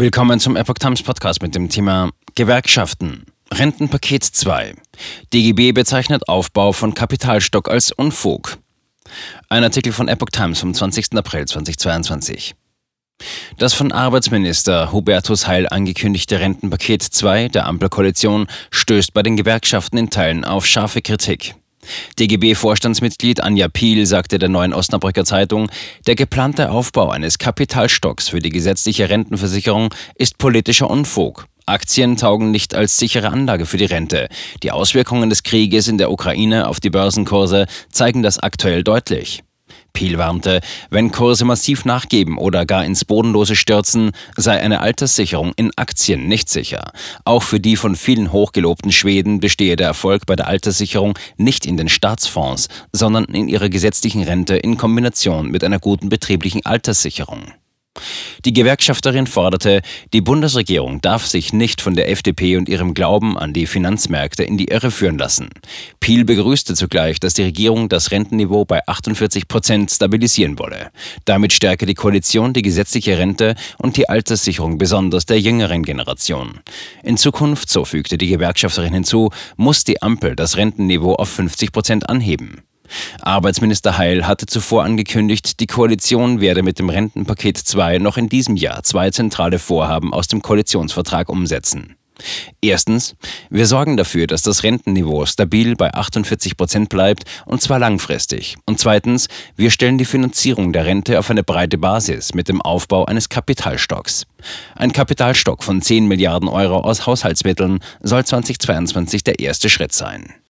Willkommen zum Epoch Times Podcast mit dem Thema Gewerkschaften. Rentenpaket 2. DGB bezeichnet Aufbau von Kapitalstock als Unfug. Ein Artikel von Epoch Times vom 20. April 2022. Das von Arbeitsminister Hubertus Heil angekündigte Rentenpaket 2 der Ampelkoalition stößt bei den Gewerkschaften in Teilen auf scharfe Kritik. DGB-Vorstandsmitglied Anja Piel sagte der Neuen Osnabrücker Zeitung, der geplante Aufbau eines Kapitalstocks für die gesetzliche Rentenversicherung ist politischer Unfug. Aktien taugen nicht als sichere Anlage für die Rente. Die Auswirkungen des Krieges in der Ukraine auf die Börsenkurse zeigen das aktuell deutlich. Piel warnte, wenn Kurse massiv nachgeben oder gar ins Bodenlose stürzen, sei eine Alterssicherung in Aktien nicht sicher. Auch für die von vielen hochgelobten Schweden bestehe der Erfolg bei der Alterssicherung nicht in den Staatsfonds, sondern in ihrer gesetzlichen Rente in Kombination mit einer guten betrieblichen Alterssicherung. Die Gewerkschafterin forderte, die Bundesregierung darf sich nicht von der FDP und ihrem Glauben an die Finanzmärkte in die Irre führen lassen. Piel begrüßte zugleich, dass die Regierung das Rentenniveau bei 48 Prozent stabilisieren wolle. Damit stärke die Koalition die gesetzliche Rente und die Alterssicherung besonders der jüngeren Generation. In Zukunft, so fügte die Gewerkschafterin hinzu, muss die Ampel das Rentenniveau auf 50 Prozent anheben. Arbeitsminister Heil hatte zuvor angekündigt, die Koalition werde mit dem Rentenpaket 2 noch in diesem Jahr zwei zentrale Vorhaben aus dem Koalitionsvertrag umsetzen. Erstens, wir sorgen dafür, dass das Rentenniveau stabil bei 48 Prozent bleibt und zwar langfristig. Und zweitens, wir stellen die Finanzierung der Rente auf eine breite Basis mit dem Aufbau eines Kapitalstocks. Ein Kapitalstock von 10 Milliarden Euro aus Haushaltsmitteln soll 2022 der erste Schritt sein.